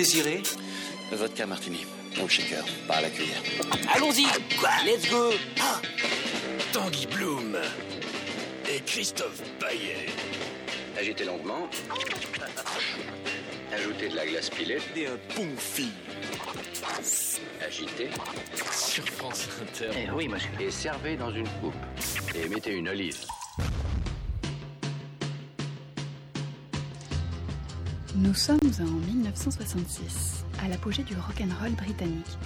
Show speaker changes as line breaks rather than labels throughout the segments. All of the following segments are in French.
désirez
Vodka martini, au shaker, pas à la cuillère.
Allons-y Let's go
Tanguy Bloom et Christophe Paillet.
Agitez longuement. Ajoutez de la glace pilée.
Et un bon film
Agitez.
sur France Inter.
Eh oui, monsieur. Et servez dans une coupe. Et mettez une olive.
Nous sommes en 1966, à l'apogée du rock'n'roll britannique.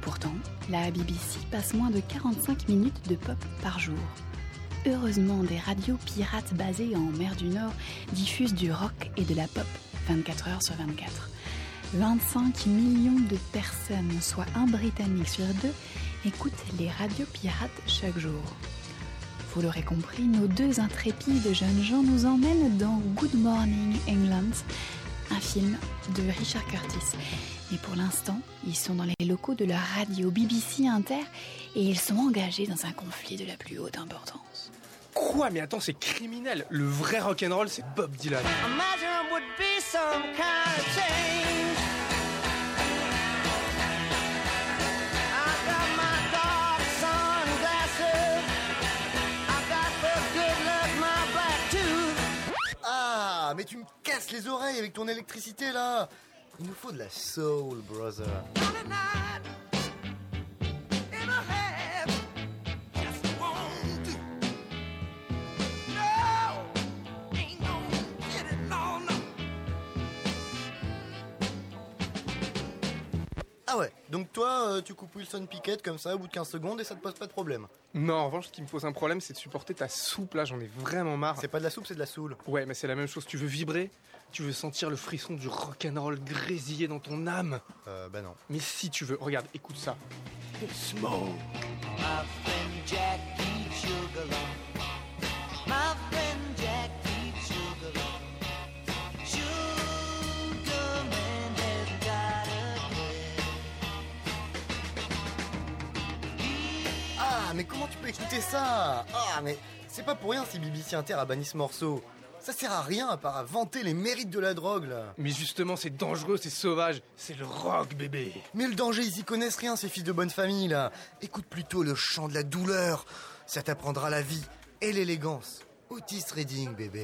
Pourtant, la BBC passe moins de 45 minutes de pop par jour. Heureusement, des radios pirates basées en mer du Nord diffusent du rock et de la pop 24 heures sur 24. 25 millions de personnes, soit un Britannique sur deux, écoutent les radios pirates chaque jour. Vous l'aurez compris, nos deux intrépides jeunes gens nous emmènent dans Good Morning England, un film de Richard Curtis. Et pour l'instant, ils sont dans les locaux de la radio BBC Inter et ils sont engagés dans un conflit de la plus haute importance.
Quoi? Mais attends, c'est criminel. Le vrai rock'n'roll, c'est Bob Dylan.
Imagine would be some kind of
mais tu me casses les oreilles avec ton électricité là Il nous faut de la soul, brother. Ah ouais, donc toi, euh, tu coupes Wilson Pickett comme ça au bout de 15 secondes et ça te pose pas de problème.
Non, en revanche, ce qui me pose un problème, c'est de supporter ta soupe là. J'en ai vraiment marre.
C'est pas de la soupe, c'est de la soul.
Ouais, mais c'est la même chose. Tu veux vibrer Tu veux sentir le frisson du rock'n'roll grésiller dans ton âme
Euh, bah non.
Mais si tu veux, regarde, écoute ça.
Smoke.
Mais comment tu peux écouter ça? Ah, mais c'est pas pour rien si BBC Inter a banni ce morceau. Ça sert à rien à part à vanter les mérites de la drogue là.
Mais justement, c'est dangereux, c'est sauvage. C'est le rock, bébé.
Mais le danger, ils y connaissent rien, ces fils de bonne famille là. Écoute plutôt le chant de la douleur. Ça t'apprendra la vie et l'élégance. Otis Redding, bébé.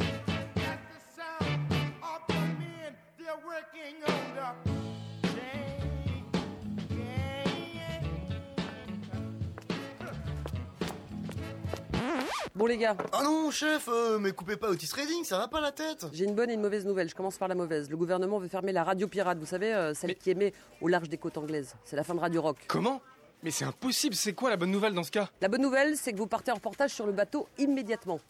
Bon les gars,
Ah non, chef, euh, mais coupez pas Otis Redding, ça va pas la tête.
j'ai une bonne et une mauvaise nouvelle. Je commence par la mauvaise. Le gouvernement veut fermer la radio pirate, vous savez, euh, celle
Mais-
qui émet au large des côtes anglaises. C'est la fin de Radio Rock.
Comment? Mais c'est impossible. C'est quoi la bonne nouvelle dans ce cas?
La bonne nouvelle, c'est que vous partez en reportage sur le bateau immédiatement.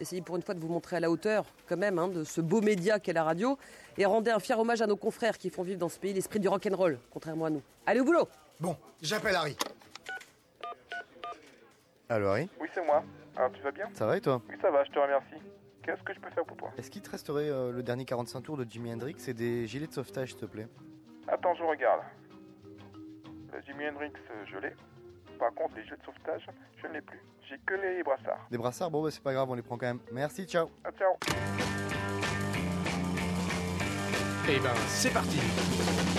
Essayez pour une fois de vous montrer à la hauteur, quand même, hein, de ce beau média qu'est la radio, et rendez un fier hommage à nos confrères qui font vivre dans ce pays l'esprit du rock'n'roll, contrairement à nous. Allez au boulot
Bon, j'appelle Harry. Allô Harry?
Oui, c'est moi. Alors, tu vas bien
Ça va et toi
Oui, ça va, je te remercie. Qu'est-ce que je peux faire pour toi
Est-ce qu'il te resterait euh, le dernier 45 tours de Jimi Hendrix et des gilets de sauvetage, s'il te plaît?
Attends, je regarde. Le Jimi Hendrix, euh, je l'ai. Par contre, les jeux de sauvetage, je ne l'ai plus. J'ai que les brassards.
Des brassards? Bon, bah c'est pas grave, on les prend quand même. Merci, ciao.
Ah, ciao
Eh ben, c'est parti.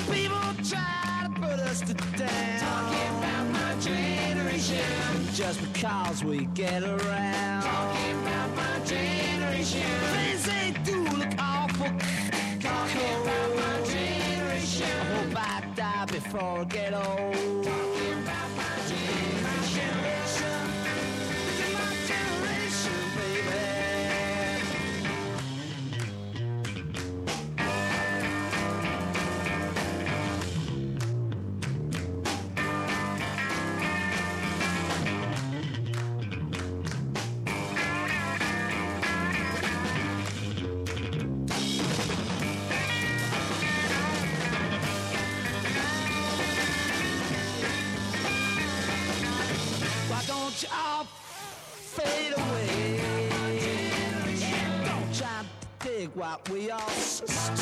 People try to put us to down. Talking about my generation. Just because we get around. Talking about my generation. Things they do look awful. Talking about my generation. I hope I die before I get old. What we all trying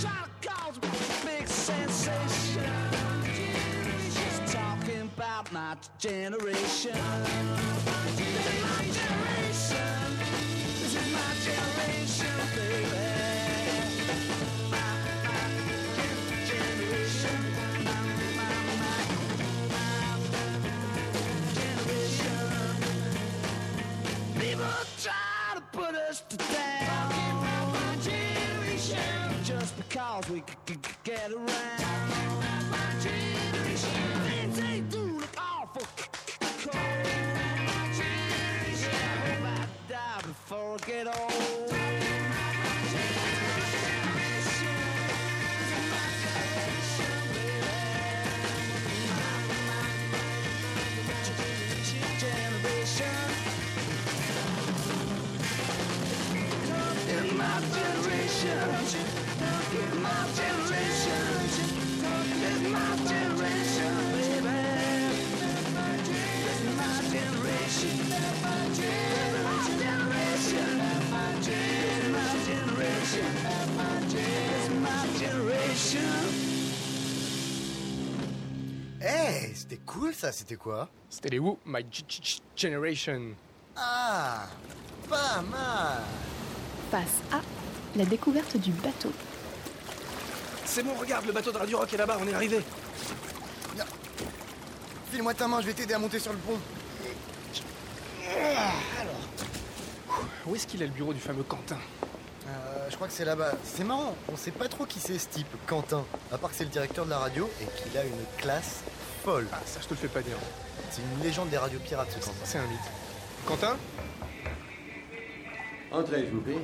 to cause a big sensation. Just talking about my generation. This is my generation. This is my generation, baby. We c- c- get around.
C'était cool ça, c'était quoi?
C'était les Who, My G- G- Generation.
Ah, pas mal.
Face A, la découverte du bateau.
C'est bon, regarde, le bateau de Radio Rock est là-bas, on est arrivé.
File-moi ta main, je vais t'aider à monter sur le pont.
Où est-ce qu'il est le bureau du fameux Quentin?
Euh, je crois que c'est là-bas. C'est marrant, on sait pas trop qui c'est ce type, Quentin. À part que c'est le directeur de la radio et qu'il a une classe folle.
Ah, ça je te le fais pas dire.
C'est une légende des radios pirates ce Quentin.
C'est un mythe. Quentin
Entrez, je vous prie.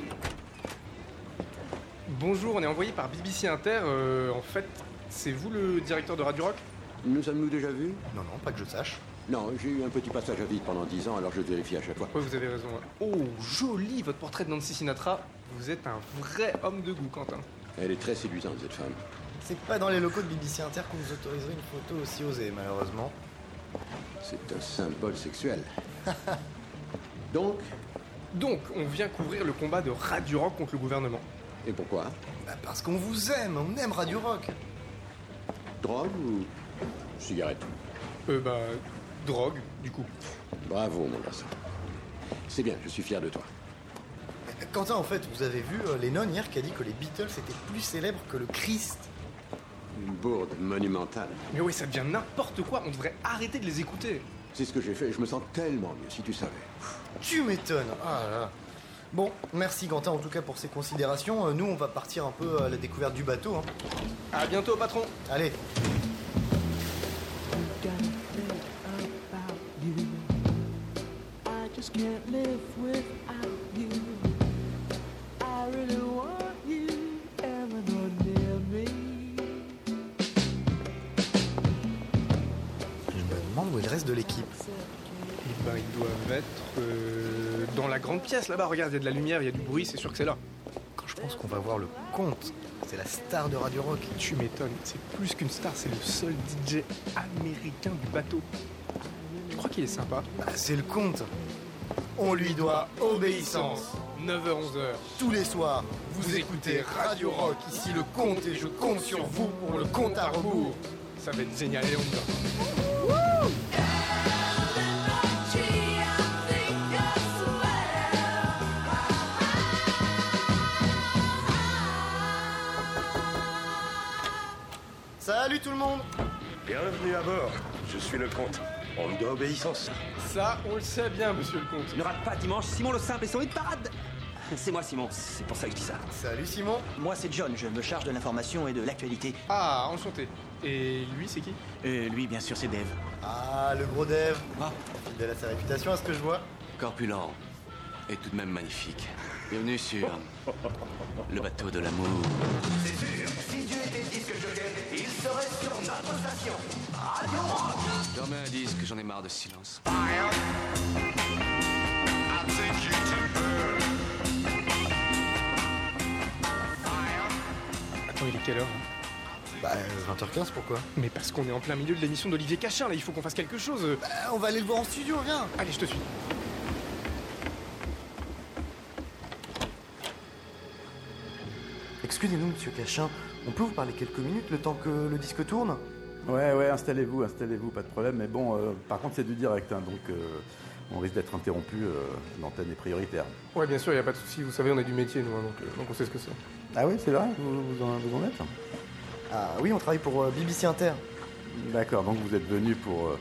Bonjour, on est envoyé par BBC Inter. euh, en fait, c'est vous le directeur de Radio Rock?
Nous sommes-nous déjà vus?
Non, non, pas que je sache.
Non, j'ai eu un petit passage à vide pendant dix ans, alors je vérifie à chaque fois.
Ouais, vous avez raison. Oh, joli votre portrait de Nancy Sinatra. Vous êtes un vrai homme de goût, Quentin.
Elle est très séduisante, cette femme.
C'est pas dans les locaux de BBC Inter qu'on nous autoriserait une photo aussi osée, malheureusement.
C'est un symbole sexuel. Donc,
Donc, on vient couvrir le combat de Radio Rock contre le gouvernement.
et pourquoi?
Bah, parce qu'on vous aime, on aime Radio Rock.
Drogue ou cigarette?
Euh, bah, drogue, du coup.
Bravo, mon garçon. C'est bien, je suis fier de toi.
Quentin, en fait, vous avez vu euh, Lennon hier qui a dit que les Beatles étaient plus célèbres que le Christ.
Une bourde monumentale.
Mais oui, ça devient n'importe quoi. On devrait arrêter de les écouter.
C'est ce que j'ai fait et je me sens tellement mieux, si tu savais.
Tu m'étonnes. Ah là là. Bon, merci Quentin en tout cas pour ces considérations. Euh, Nous, on va partir un peu à la découverte du bateau. hein.
À bientôt, patron.
Allez.
I just can't live without
reste de l'équipe.
Eh ben, ils doivent être euh, dans la grande pièce là-bas. Regarde, il y a de la lumière, il y a du bruit, c'est sûr que c'est là.
Quand je pense qu'on va voir le comte, c'est la star de Radio Rock.
Tu m'étonnes, c'est plus qu'une star, c'est le seul DJ américain du bateau. Tu crois qu'il est sympa?
Bah, c'est le comte. On lui doit obéissance.
9h-11h.
Tous les soirs, vous écoutez Radio Rock. Ici le comte et je compte sur vous pour le compte à rebours.
Ça va être génial, et on y va.
Salut tout le monde
Bienvenue à bord. Je suis le comte. On me doit obéissance.
Ça, on le sait bien, monsieur le comte.
Ne rate pas dimanche, Simon le simple et son hit parade C'est moi Simon, c'est pour ça que je dis ça.
Salut Simon
Moi, c'est John, je me charge de l'information et de l'actualité.
Ah, enchanté. Et lui, c'est qui?
Euh, lui, bien sûr, c'est Dave.
Ah, le gros Dev Fidèle à sa réputation, à ce que je vois.
Corpulent et tout de même magnifique. Bienvenue sur le bateau de l'amour.
C'est sûr, serait sur notre station. Radio Rock.
Je remets un disque, j'en ai marre de ce silence.
Attends, il est quelle heure hein
Bah, 20h15, pourquoi
Mais parce qu'on est en plein milieu de l'émission d'Olivier Cachin, là, il faut qu'on fasse quelque chose.
Bah, on va aller le voir en studio, viens
Allez, je te suis.
Excusez-nous, monsieur Cachin, on peut vous parler quelques minutes le temps que le disque tourne?
Ouais, ouais, installez-vous, installez-vous, pas de problème. Mais bon, euh, par contre, c'est du direct, hein, donc euh, on risque d'être interrompu. euh, L'antenne est prioritaire.
Ouais, bien sûr, il a pas de souci. Vous savez, on est du métier, nous, hein, donc, euh, donc on sait ce que c'est.
Ah oui, c'est vrai? Vous, vous, en, vous en êtes?
Ah oui, on travaille pour euh, BBC Inter.
D'accord, donc vous êtes venu pour euh,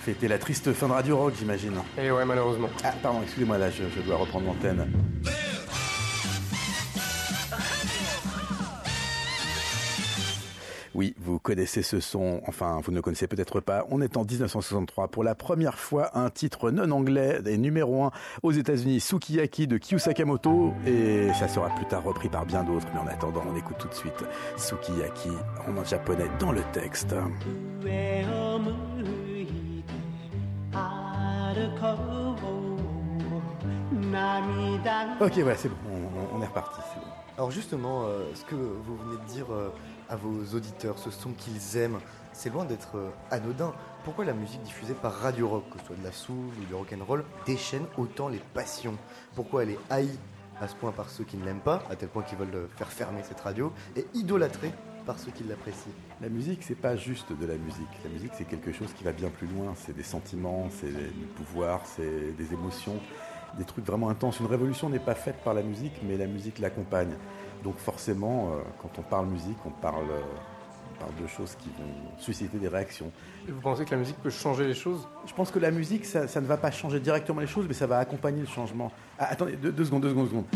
fêter la triste fin de Radio Rock, j'imagine.
Et ouais, malheureusement.
Ah, pardon, excusez-moi, là, je, je dois reprendre l'antenne. Oui, vous connaissez ce son, enfin vous ne le connaissez peut-être pas. On est en 1963 pour la première fois un titre non anglais des numéro 1 aux États-Unis, Sukiyaki de Kyu Sakamoto, et ça sera plus tard repris par bien d'autres. Mais en attendant, on écoute tout de suite Sukiyaki en japonais dans le texte. Ok, ouais, c'est bon, on, est reparti.
Alors justement, euh, ce que vous venez de dire euh, à vos auditeurs, ce son qu'ils aiment, c'est loin d'être euh, anodin. Pourquoi la musique diffusée par Radio Rock, que ce soit de la soul ou du rock'n'roll, déchaîne autant les passions? Pourquoi elle est haïe à ce point par ceux qui ne l'aiment pas, à tel point qu'ils veulent faire fermer cette radio, et idolâtrée par ceux qui l'apprécient?
La musique, c'est pas juste de la musique. La musique, c'est quelque chose qui va bien plus loin. C'est des sentiments, c'est du pouvoir, c'est des émotions, des trucs vraiment intenses. Une révolution n'est pas faite par la musique, mais la musique l'accompagne. Donc forcément, euh, quand on parle musique, on parle, euh, on parle de choses qui vont susciter des réactions.
Et vous pensez que la musique peut changer les choses?
Je pense que la musique, ça, ça ne va pas changer directement les choses, mais ça va accompagner le changement. Ah, attendez, deux, deux secondes, deux secondes, deux secondes.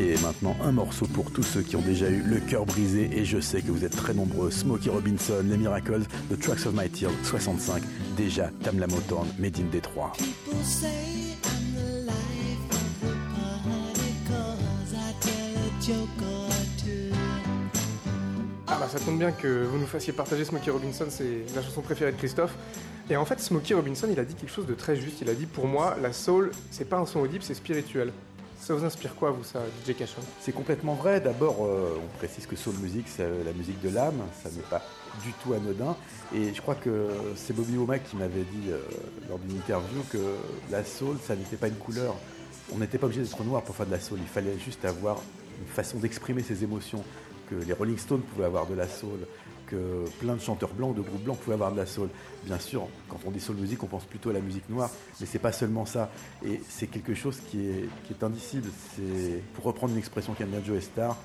Et maintenant, un morceau pour tous ceux qui ont déjà eu le cœur brisé, et je sais que vous êtes très nombreux. Smokey Robinson, Les Miracles, The Tracks of My Tears, 65. Déjà, Tamla Motown, Made in.
People say
Ah bah ça tombe bien que vous nous fassiez partager Smokey Robinson, c'est la chanson préférée de Christophe. Et en fait, Smokey Robinson, il a dit quelque chose de très juste. Il a dit pour moi, la soul, c'est pas un son audible, c'est spirituel. Ça vous inspire quoi, vous, ça, DJ Cachon?
C'est complètement vrai. D'abord, euh, on précise que soul music, c'est euh, la musique de l'âme. Ça n'est pas du tout anodin. Et je crois que c'est Bobby Womack qui m'avait dit euh, lors d'une interview que la soul, ça n'était pas une couleur. On n'était pas obligé d'être noir pour faire de la soul. Il fallait juste avoir une façon d'exprimer ses émotions. Que les Rolling Stones pouvaient avoir de la soul, que plein de chanteurs blancs, de groupes blancs pouvaient avoir de la soul. Bien sûr, quand on dit soul music, on pense plutôt à la musique noire, mais c'est pas seulement ça. Et c'est quelque chose qui est, indicible. Pour reprendre une expression qu'aime bien Joe Star,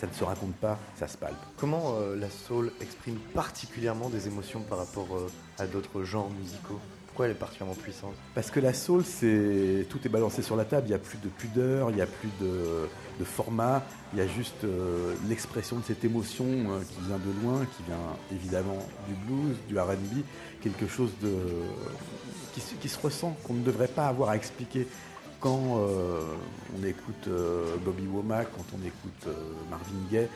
ça ne se raconte pas, ça se palpe.
Comment euh, la soul exprime particulièrement des émotions par rapport euh, à d'autres genres musicaux? Elle est particulièrement puissante
Parce que la soul, c'est tout est balancé sur la table. Il n'y a plus de pudeur, il n'y a plus de, format. Il y a juste euh, l'expression de cette émotion euh, qui vient de loin, qui vient évidemment du blues, du R&B, quelque chose de qui, se- ressent qu'on ne devrait pas avoir à expliquer. Quand euh, on écoute euh, Bobby Womack, quand on écoute Marvin Gaye,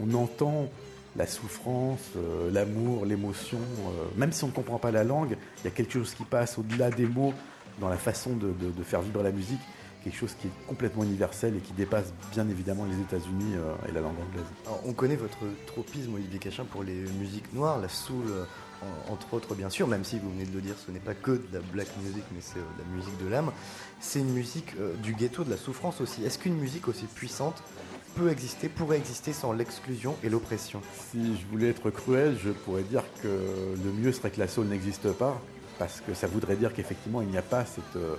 on entend la souffrance, euh, l'amour, l'émotion. euh, même si on ne comprend pas la langue, il y a quelque chose qui passe au-delà des mots dans la façon de, faire vibrer la musique, quelque chose qui est complètement universel et qui dépasse bien évidemment les États-Unis euh, et la langue anglaise.
On connaît votre tropisme, Olivier Cachin, pour les musiques noires, la soul, en- entre autres, bien sûr, même si vous venez de le dire, ce n'est pas que de la black music, mais c'est de la musique de l'âme. C'est une musique du ghetto, de la souffrance aussi. Est-ce qu'une musique aussi puissante peut exister, pourrait exister sans l'exclusion et l'oppression
Si je voulais être cruel, je pourrais dire que le mieux serait que la soul n'existe pas, parce que ça voudrait dire qu'effectivement il n'y a pas cette, euh,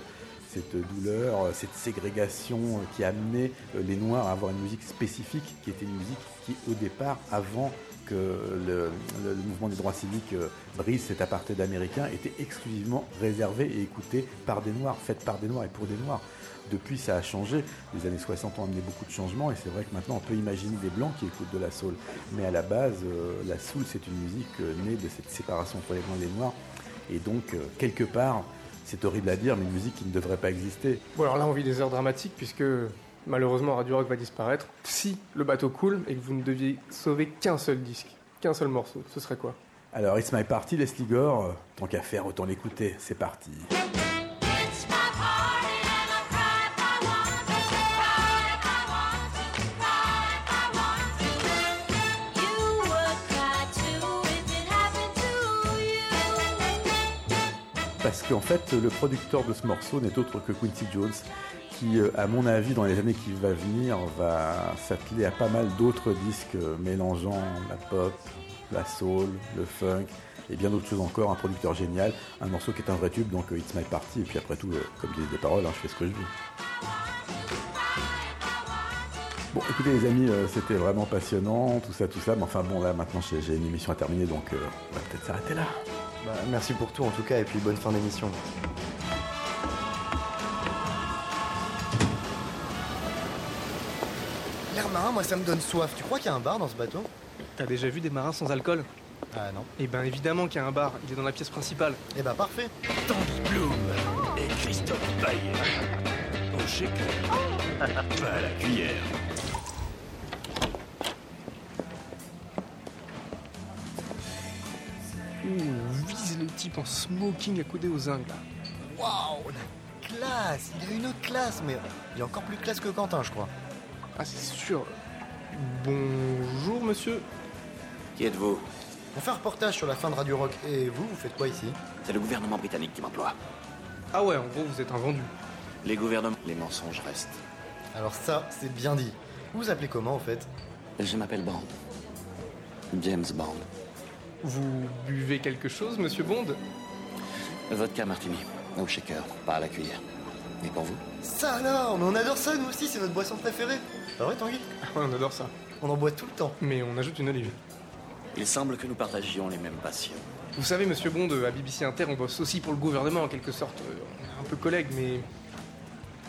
cette douleur, euh, cette ségrégation euh, qui a amené les Noirs à avoir une musique spécifique, qui était une musique qui au départ, avant que le, mouvement des droits civiques brise cet apartheid américain, était exclusivement réservé et écouté par des Noirs, faite par des Noirs et pour des Noirs. Depuis, ça a changé. Les années 60 ont amené beaucoup de changements et c'est vrai que maintenant, on peut imaginer des Blancs qui écoutent de la soul. Mais à la base, euh, la soul, c'est une musique euh, née de cette séparation entre les Blancs et les Noirs. Et donc, euh, quelque part, c'est horrible à dire, mais une musique qui ne devrait pas exister.
Bon, alors là, on vit des heures dramatiques puisque malheureusement Radio Rock va disparaître. Si le bateau coule et que vous ne deviez sauver qu'un seul disque, qu'un seul morceau, ce serait quoi?
Alors, It's My Party, Leslie Gore, tant qu'à faire, autant l'écouter. C'est parti. Parce qu'en fait, le producteur de ce morceau n'est autre que Quincy Jones, qui, euh, à mon avis, dans les années qui vont venir, va s'atteler à pas mal d'autres disques euh, mélangeant la pop, la soul, le funk et bien d'autres choses encore. Un producteur génial, un morceau qui est un vrai tube, donc euh, It's My Party. Et puis après tout, comme disent les paroles, hein, je fais ce que je veux. Bon, écoutez les amis, c'était vraiment passionnant, tout ça, tout ça. Mais enfin bon, là maintenant j'ai une émission à terminer, donc on va peut-être s'arrêter là.
Bah, Merci pour tout en tout cas, et puis bonne fin d'émission. L'air marin, moi ça me donne soif. Tu crois qu'il y a un bar dans ce bateau?
T'as déjà vu des marins sans alcool?
Ah non.
Eh ben évidemment qu'il y a un bar, il est dans la pièce principale.
Eh ben parfait.
Tanguy Bloom et Christophe Bayer. Au shaker. Pas à la cuillère.
Type en smoking accoudé aux zinc là.
Waouh, la classe Il a une classe, mais il est encore plus classe que Quentin, je crois.
Ah c'est sûr. Bonjour monsieur.
Qui êtes-vous?
On fait un reportage sur la fin de Radio Rock. Et vous, vous faites quoi ici?
C'est le gouvernement britannique qui m'emploie.
Ah ouais, en gros vous êtes un vendu.
Les gouvernements, les mensonges restent.
Alors ça, c'est bien dit. Vous vous appelez comment, en fait?
Je m'appelle Bond. James Bond.
Vous buvez quelque chose, monsieur Bond?
Vodka martini. Au shaker, pas à la cuillère. Et pour vous?
Ça alors Mais on adore ça, nous aussi, c'est notre boisson préférée. Pas vrai, Tanguy?
Ah ouais, on adore ça.
On en boit tout le temps.
Mais on ajoute une olive.
Il semble que nous partagions les mêmes passions.
Vous savez, monsieur Bond, à BBC Inter, on bosse aussi pour le gouvernement en quelque sorte. Euh, On est un peu collègues, mais.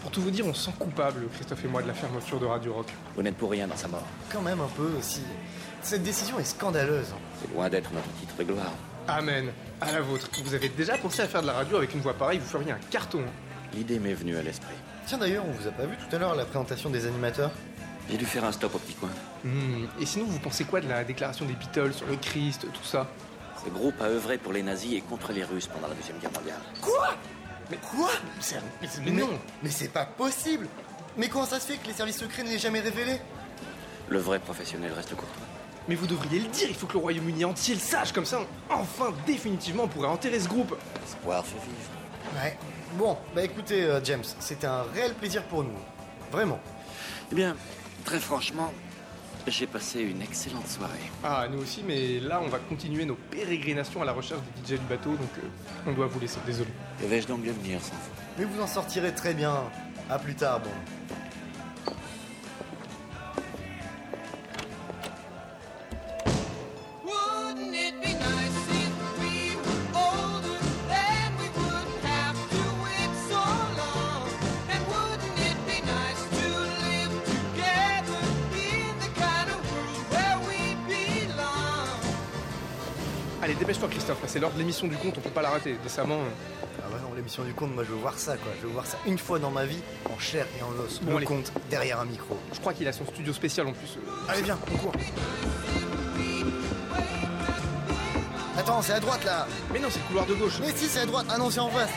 Pour tout vous dire, on se sent coupable, Christophe et moi, de la fermeture de Radio Rock.
Vous n'êtes pour rien dans sa mort.
Quand même un peu aussi. Cette décision est scandaleuse.
C'est loin d'être notre titre de gloire.
Amen. À la vôtre. Vous avez déjà pensé à faire de la radio avec une voix pareille, vous feriez un carton. hein.
L'idée m'est venue à l'esprit.
Tiens d'ailleurs, on vous a pas vu tout à l'heure à la présentation des animateurs
J'ai dû faire un stop au petit coin.
Hmm, Et sinon, vous pensez quoi de la déclaration des Beatles sur le Christ, tout ça?
Ce groupe a œuvré pour les nazis et contre les Russes pendant la Deuxième Guerre mondiale.
Quoi? Mais quoi?
Mais, mais non
Mais c'est pas possible Mais comment ça se fait que les services secrets ne l'aient jamais révélé?
Le vrai professionnel reste courtois.
Mais vous devriez le dire, il faut que le Royaume-Uni entier le sache, comme ça, on- enfin, définitivement, on pourrait enterrer ce groupe.
L'espoir fait vivre.
Ouais. Bon, bah écoutez, euh, James, c'était un réel plaisir pour nous. Vraiment.
Eh bien, très franchement, j'ai passé une excellente soirée.
Ah, nous aussi, mais là, on va continuer nos pérégrinations à la recherche des DJ du bateau, donc euh, on doit vous laisser, désolé.
Que vais-je donc devenir sans vous
Mais vous en sortirez très bien. À plus tard, bon.
L'heure de l'émission du compte, on peut pas la rater. Décemment. euh,
Ah ouais, non, l'émission du compte, moi je veux voir ça, quoi. Je veux voir ça une fois dans ma vie, en chair et en os.
Bon,
le
allez.
compte, derrière un micro.
Je crois qu'il a son studio spécial en plus.
Allez, viens, on court. Attends, c'est à droite là
Mais non, c'est le couloir de gauche.
Mais si, c'est à droite Ah non, c'est en face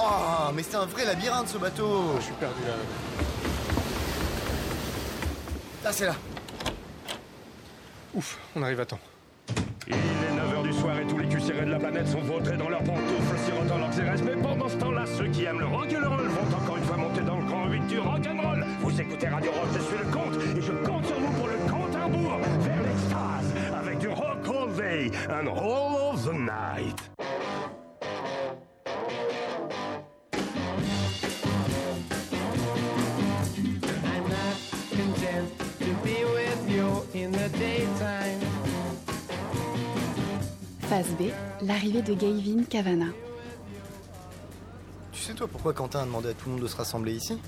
Oh, mais c'est un vrai labyrinthe ce bateau
Je suis perdu là.
Là, c'est là
Ouf, on arrive à temps.
Planète sont vautrés dans leurs pantoufles, sirotant leurs Xérès. Mais pendant ce temps-là, ceux qui aiment le rock et le roll vont encore une fois monter dans le grand 8 du rock'n'roll. Vous écoutez Radio Rock, je suis le comte et je compte sur vous pour le compte à rebours vers l'extase avec du rock all day and all of the night.
Phase B, l'arrivée de Gavin Cavana.
Tu sais toi pourquoi Quentin a demandé à tout le monde de se rassembler ici?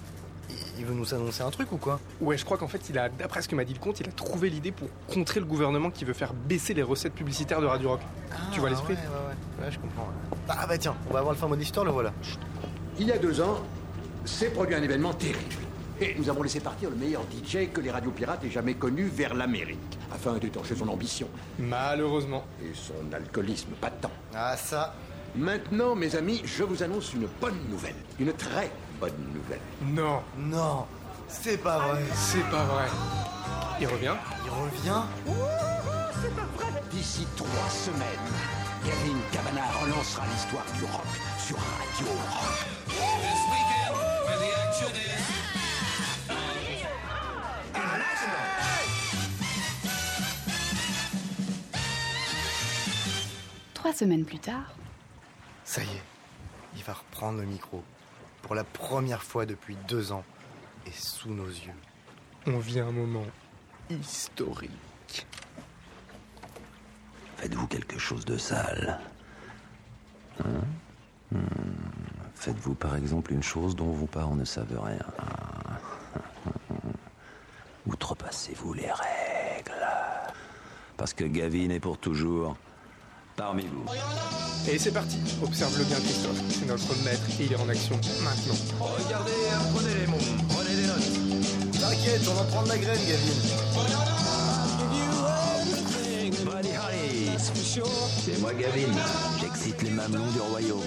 Il- veut nous annoncer un truc ou quoi?
Ouais, je crois qu'en fait, il a, d'après ce que m'a dit le compte, il a trouvé l'idée pour contrer le gouvernement qui veut faire baisser les recettes publicitaires de Radio Rock. tu vois l'esprit?
Ouais, ouais, ouais, ouais, je comprends. Ah bah tiens, on va avoir le fin mot d'histoire, le voilà.
Il y a deux ans, s'est produit un événement terrible. Et nous avons laissé partir le meilleur DJ que les radios pirates aient jamais connu vers l'Amérique, afin d'étancher son ambition.
Malheureusement.
Et son alcoolisme, pas tant.
Ah ça
Maintenant, mes amis, je vous annonce une bonne nouvelle. Une très bonne nouvelle.
Non,
Non, c'est pas vrai.
c'est pas vrai. Il revient
Il revient
D'ici trois semaines, Kevin Cabana relancera l'histoire du rock sur Radio Rock.
Trois semaines plus tard,
Ça y est, il va reprendre le micro. Pour la première fois depuis deux ans. Et sous nos yeux.
on vit un moment historique.
Faites-vous quelque chose de sale Hein? Hmm. Faites-vous par exemple une chose dont vos parents ne savent rien Outrepassez-vous les règles. Parce que Gavin est pour toujours parmi vous.
Et c'est parti, observe-le bien Christophe, c'est notre maître et il est en action maintenant.
Regardez, prenez les mots, prenez des notes. T'inquiète, on va prendre la graine, Gavin.
C'est moi Gavin. J'excite les mamelons du royaume.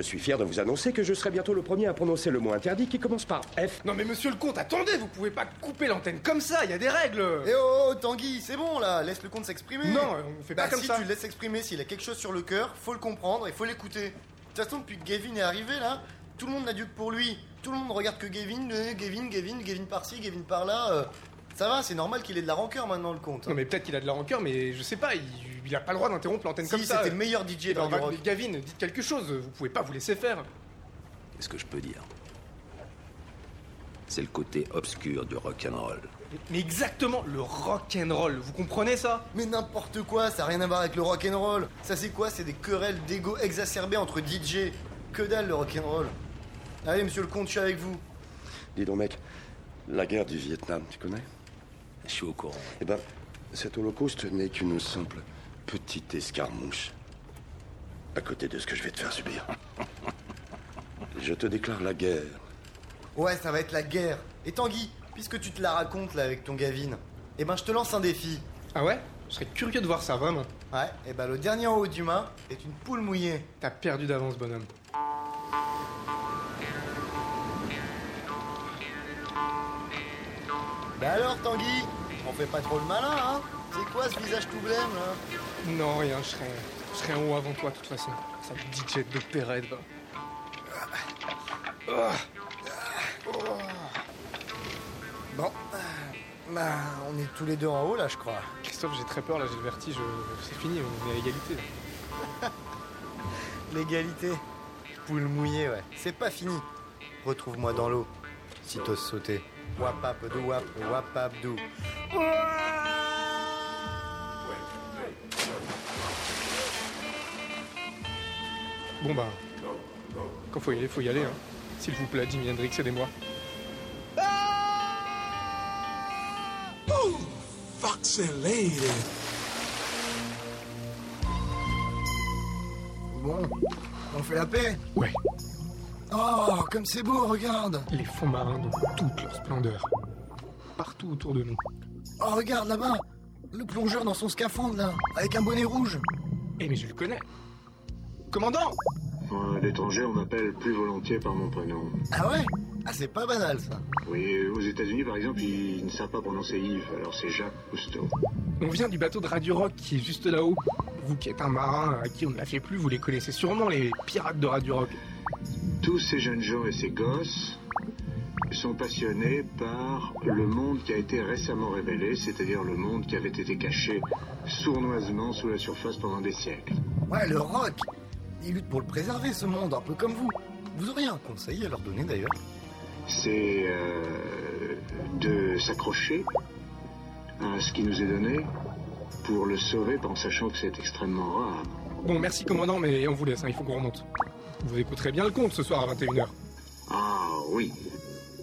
Je suis fier de vous annoncer que je serai bientôt le premier à prononcer le mot interdit qui commence par F.
Non mais monsieur le comte, attendez, vous pouvez pas couper l'antenne comme ça, il y a des règles
Eh oh, oh, Tanguy, c'est bon là, laisse le comte s'exprimer.
Non, on fait pas
Bah,
comme
si
ça.
tu le laisses s'exprimer, s'il a quelque chose sur le cœur, faut le comprendre et faut l'écouter. De toute façon, depuis que Gavin est arrivé là, tout le monde n'a Dieu que pour lui. Tout le monde regarde que Gavin, euh, Gavin, Gavin, Gavin par-ci, Gavin par-là. euh, ça va, c'est normal qu'il ait de la rancœur maintenant, le comte.
Non mais peut-être qu'il a de la rancœur, mais je sais pas, il, il a pas le droit d'interrompre l'antenne
Si,
comme ça.
c'était le meilleur DJ
Eh ben,
Radio
va-
Rock.
Gavin, dites quelque chose, vous pouvez pas vous laisser faire.
Qu'est-ce que je peux dire? C'est le côté obscur du rock'n'roll.
Mais exactement, le rock'n'roll, vous comprenez ça?
Mais n'importe quoi, ça n'a rien à voir avec le rock'n'roll. Ça c'est quoi? C'est des querelles d'ego exacerbées entre DJ. Que dalle le rock'n'roll. Allez, monsieur le comte, je suis avec vous.
Dis donc, mec, la guerre du Vietnam, tu connais?
Je suis au courant.
Eh ben, cet holocauste n'est qu'une simple petite escarmouche à côté de ce que je vais te faire subir. Je te déclare la guerre.
Ouais, ça va être la guerre. Et Tanguy, puisque tu te la racontes là avec ton Gavin, eh ben je te lance un défi.
Ah ouais? Je serais curieux de voir ça, vraiment.
Ouais, et ben le dernier en haut du mât est une poule mouillée.
T'as perdu d'avance, bonhomme.
Bah alors Tanguy, on fait pas trop le malin, hein C'est quoi ce visage tout blême là
Non, rien, je serais, je serais en haut avant toi, de toute façon. Ça DJ de Perret, va.
Bon, bah on est tous les deux en haut là, je crois.
Christophe, j'ai très peur, là, j'ai le vertige. euh, C'est fini, on est à égalité.
L'égalité. Poule mouillée, ouais. C'est pas fini. Retrouve-moi dans l'eau. Si t'oses sauter. Wapap dou wap, wapap dou.
Bon bah, quand faut y aller, faut y aller. Hein. S'il vous plaît, Jimi Hendrix, aidez-moi.
Foxy lady.
Bon, on fait la paix
Ouais.
Oh, comme c'est beau, regarde
Les fonds marins dans toute leur splendeur. Partout autour de nous.
Oh, regarde là-bas Le plongeur dans son scaphandre là, avec un bonnet rouge.
Eh mais je le connais. Commandant
À l'étranger, on m'appelle plus volontiers par mon prénom.
Ah ouais? Ah, c'est pas banal ça.
Oui, aux États-Unis, par exemple, ils ne savent pas prononcer Yves, alors c'est Jacques Cousteau.
On vient du bateau de Radio Rock qui est juste là-haut. Vous qui êtes un marin à qui on ne la fait plus, vous les connaissez sûrement, les pirates de Radio Rock.
Tous ces jeunes gens et ces gosses sont passionnés par le monde qui a été récemment révélé, c'est-à-dire le monde qui avait été caché sournoisement sous la surface pendant des siècles.
Ouais, le rock Ils luttent pour le préserver ce monde, un peu comme vous. Vous auriez un conseil à leur donner d'ailleurs?
C'est euh, de s'accrocher à ce qui nous est donné pour le sauver en sachant que c'est extrêmement rare.
Bon, merci commandant, mais on vous laisse, hein, il faut qu'on remonte. Vous écouterez bien le compte ce soir à 21h.
Ah oui.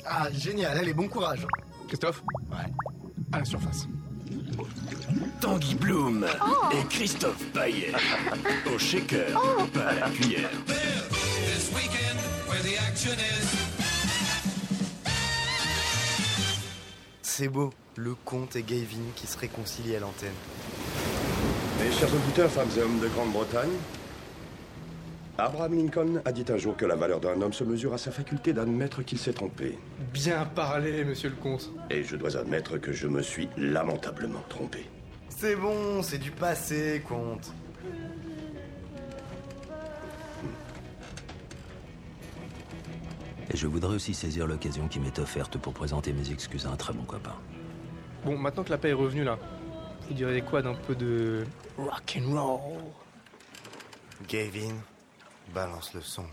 Ah, génial, allez, bon courage.
Christophe
Ouais.
À la surface.
Tanguy Bloom et Christophe Paillet. Au shaker, pas à la cuillère.
This weekend, where the action is.
C'est beau, le comte et Gavin qui se réconcilient à l'antenne.
Mes chers auditeurs, femmes et hommes de Grande-Bretagne, Abraham Lincoln a dit un jour que la valeur d'un homme se mesure à sa faculté d'admettre qu'il s'est trompé.
Bien parlé, monsieur le comte.
Et je dois admettre que je me suis lamentablement trompé.
C'est bon, c'est du passé, comte.
Et je voudrais aussi saisir l'occasion qui m'est offerte pour présenter mes excuses à un très bon copain.
Bon, maintenant que la paix est revenue là, vous direz quoi d'un peu de rock and roll?
Gavin, balance le son.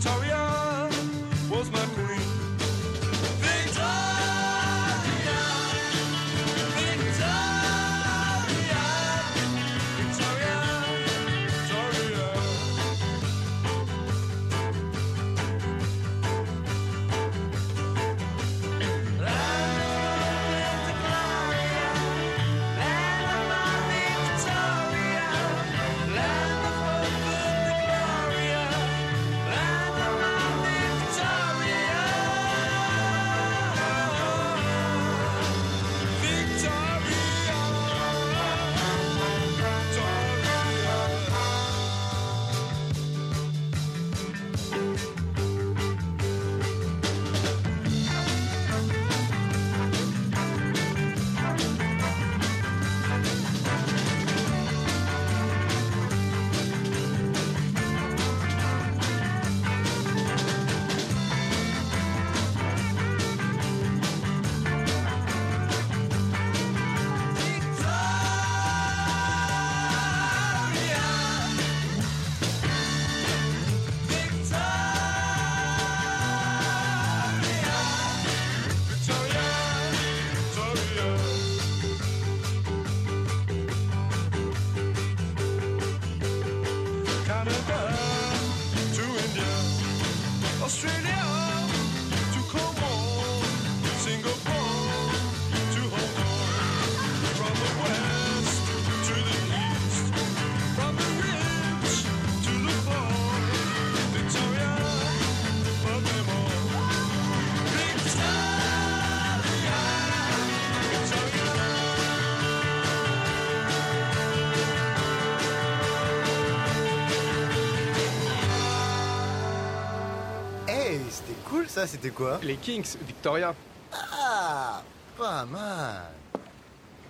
Victoria. Cool ça, c'était quoi
Les Kings, Victoria.
Ah, pas mal.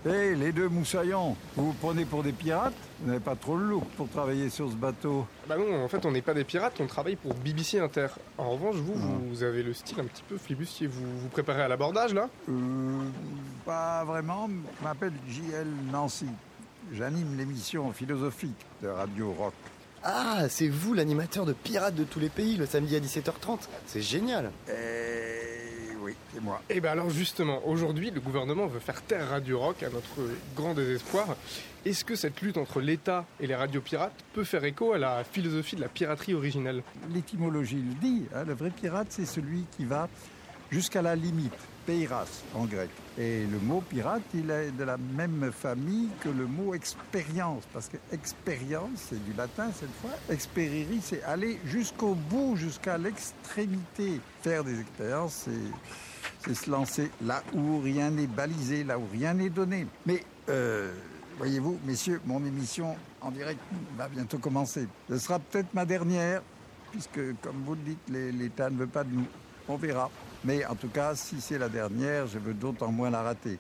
Hé, les deux moussaillons, vous vous prenez pour des pirates Vous n'avez pas trop le look pour travailler sur ce bateau.
Bah non, en fait, on n'est pas des pirates, on travaille pour BBC Inter. En revanche, vous, vous avez le style un petit peu flibustier. Vous vous préparez à l'abordage, là?
Euh, pas vraiment. Je m'appelle JL Nancy. J'anime l'émission philosophique de Radio Rock.
Ah, c'est vous l'animateur de Pirates de tous les pays le samedi à 17h30. C'est génial.
Eh oui, c'est moi.
Et ben alors justement, aujourd'hui, le gouvernement veut faire taire Radio Rock à notre grand désespoir. Est-ce que cette lutte entre l'État et les radios pirates peut faire écho à la philosophie de la piraterie originelle?
L'étymologie le dit. hein, le vrai pirate, c'est celui qui va jusqu'à la limite. Peiras en grec. Et le mot pirate, il est de la même famille que le mot expérience. Parce que expérience, c'est du latin cette fois. Expériri, c'est aller jusqu'au bout, jusqu'à l'extrémité. Faire des expériences, c'est se lancer là où rien n'est balisé, là où rien n'est donné. Mais, euh, voyez-vous, messieurs, mon émission en direct va bientôt commencer. Ce sera peut-être ma dernière, puisque, comme vous le dites, l'État ne veut pas de nous. On verra. Mais en tout cas, si c'est la dernière, je veux d'autant moins la rater.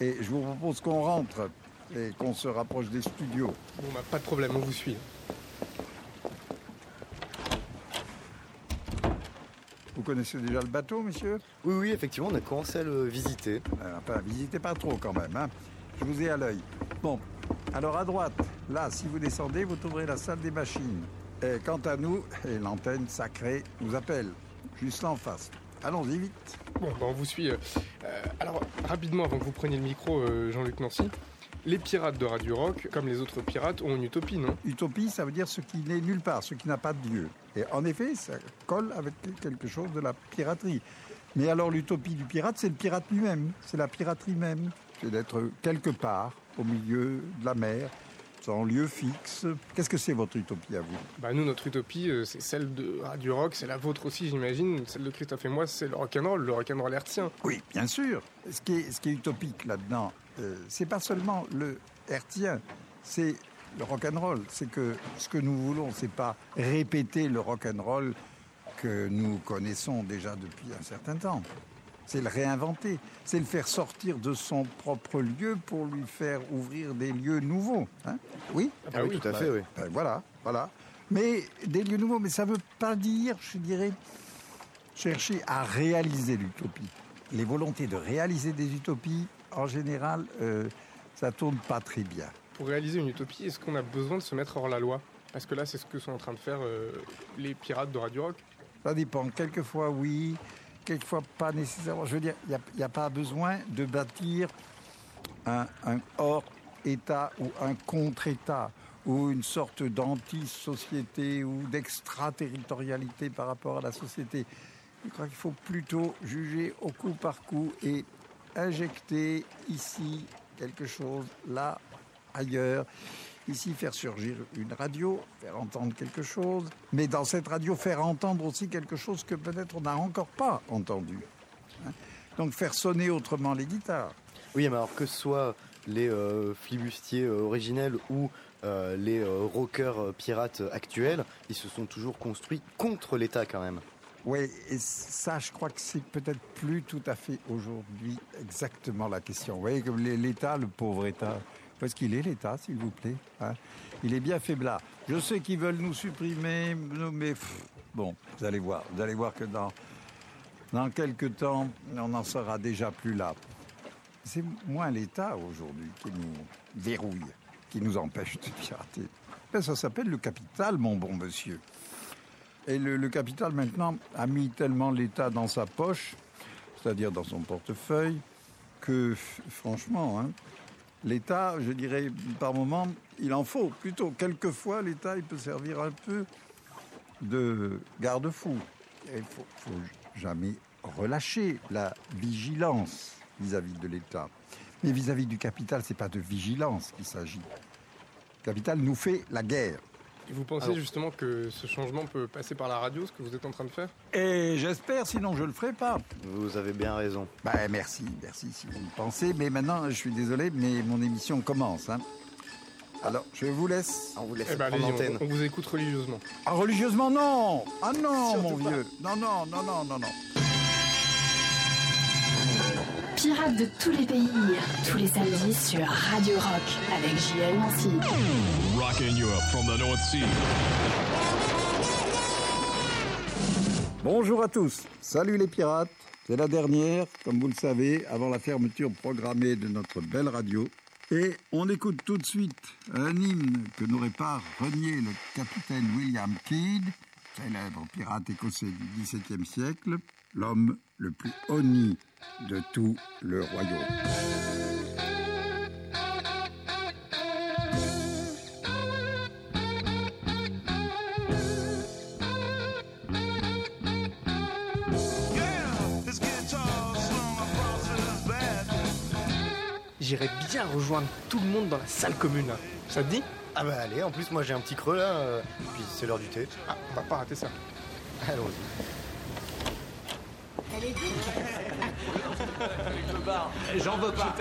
Et je vous propose qu'on rentre et qu'on se rapproche des studios.
Bon, bah, pas de problème, on vous suit.
Vous connaissez déjà le bateau, monsieur?
Oui, oui, effectivement, on a commencé à le visiter.
Euh, Enfin, visitez pas trop quand même. Hein. Je vous ai à l'œil. Bon, alors à droite, là, si vous descendez, vous trouverez la salle des machines. Et quant à nous, et l'antenne sacrée nous appelle, juste là en face. Allons-y vite.
Bon, bah, on vous suit. euh. Euh, alors, rapidement, avant que vous preniez le micro, euh, Jean-Luc Nancy, les pirates de Radio Rock, comme les autres pirates, ont une utopie, non?
Utopie, ça veut dire ce qui n'est nulle part, ce qui n'a pas de lieu. Et en effet, ça colle avec quelque chose de la piraterie. Mais alors l'utopie du pirate, c'est le pirate lui-même, c'est la piraterie même. C'est d'être quelque part, au milieu de la mer, sans lieu fixe. Qu'est-ce que c'est votre utopie à vous
Bah nous, notre utopie, euh, c'est celle de Radio Rock, c'est la vôtre aussi, j'imagine. Celle de Christophe et moi, c'est le rock'n'roll, le rock'n'roll hertzien.
Oui, bien sûr. Ce qui est, ce qui est utopique là-dedans, euh, c'est pas seulement le hertzien, c'est le rock'n'roll. C'est que ce que nous voulons, c'est pas répéter le rock'n'roll que nous connaissons déjà depuis un certain temps. C'est le réinventer, c'est le faire sortir de son propre lieu pour lui faire ouvrir des lieux nouveaux. hein. oui?
Ah oui, tout à fait, oui.
Ben voilà, voilà. Mais des lieux nouveaux, mais ça veut pas dire, je dirais, chercher à réaliser l'utopie. Les volontés de réaliser des utopies, en général, euh, ça tourne pas très bien.
Pour réaliser une utopie, est-ce qu'on a besoin de se mettre hors la loi? Parce que là, c'est ce que sont en train de faire euh, les pirates de Radio Rock.
Ça dépend. Quelquefois, oui. Quelquefois, pas nécessairement. Je veux dire, il n'y a, pas besoin de bâtir un, un hors-État ou un contre-État ou une sorte d'anti-société ou d'extraterritorialité par rapport à la société. Je crois qu'il faut plutôt juger au coup par coup et injecter ici quelque chose, là, ailleurs. Ici, faire surgir une radio, faire entendre quelque chose, mais dans cette radio, faire entendre aussi quelque chose que peut-être on n'a encore pas entendu. hein. Donc faire sonner autrement les guitares.
Oui, mais alors que ce soit les euh, flibustiers euh, originels ou euh, les rockers pirates actuels, ils se sont toujours construits contre l'État quand même.
Oui, et ça, je crois que c'est peut-être plus tout à fait aujourd'hui exactement la question. Vous voyez, comme l'É- l'État, le pauvre État, est-ce qu'il est l'État, s'il vous plaît hein Il est bien faiblard. Je sais qu'ils veulent nous supprimer, mais bon, vous allez voir. Vous allez voir que dans, dans quelques temps, on n'en sera déjà plus là. C'est moins l'État aujourd'hui qui nous verrouille, qui nous empêche de pirater. Ben, ça s'appelle le capital, mon bon monsieur. Et le, le capital, maintenant, a mis tellement l'État dans sa poche, c'est-à-dire dans son portefeuille, que, franchement, hein, l'État, je dirais, par moment, il en faut. Plutôt, quelquefois, l'État, il peut servir un peu de garde-fou. Il faut, faut jamais relâcher la vigilance vis-à-vis de l'État. Mais vis-à-vis du capital, c'est pas de vigilance qu'il s'agit. Le capital nous fait la guerre.
Et vous pensez
Alors-
justement que ce changement peut passer par la radio, ce que vous êtes en train de faire?
Et j'espère, sinon je le ferai pas.
Vous avez bien raison.
Bah, merci, merci si vous le pensez. Mais maintenant, je suis désolé, mais mon émission commence. hein. Alors, je vous laisse.
On vous laisse
Eh ben,
prendre l'antenne.
on, on vous écoute religieusement.
Ah, religieusement, non Ah non,
Surtout
mon
pas.
vieux Non, non, non, non, non, non.
Pirates de tous les pays, tous les samedis sur Radio Rock avec JL Nancy.
Rocking you up from the North Sea.
Bonjour à tous. Salut les pirates. C'est la dernière, comme vous le savez, avant la fermeture programmée de notre belle radio. Et on écoute tout de suite un hymne que n'aurait pas renié le capitaine William Kidd, célèbre pirate écossais du XVIIe siècle, l'homme le plus honni de tout le royaume.
J'irais bien rejoindre tout le monde dans la salle commune. Ça te dit?
Ah bah allez, en plus moi j'ai un petit creux là, euh, puis c'est l'heure du thé.
Ah, on va pas rater ça.
Allons-y.
J'en veux pas.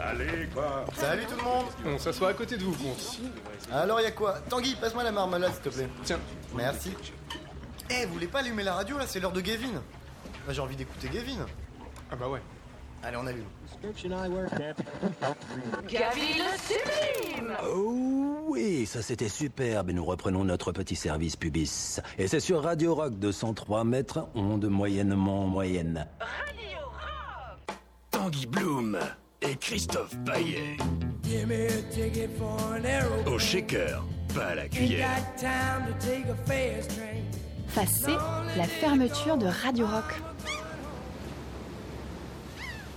Allez, quoi
Salut tout le monde
On s'assoit à côté de vous, Comte.
Alors y a quoi? Tanguy, passe-moi la marmelade s'il te plaît.
Tiens.
Merci. Eh, vous voulez pas allumer la radio là? C'est l'heure de Gavin. Bah, j'ai envie d'écouter Gavin.
Ah bah ouais.
Allez, on allume.
Oh oui, ça c'était superbe et nous reprenons notre petit service pubis. Et c'est sur Radio Rock de 103 mètres, onde moyennement moyenne.
Tanguy Bloom et Christophe Paillet.
Give me a ticket for an arrow.
Au shaker, pas à la cuillère.
got time to take a fast train.
Face C, la fermeture de Radio Rock.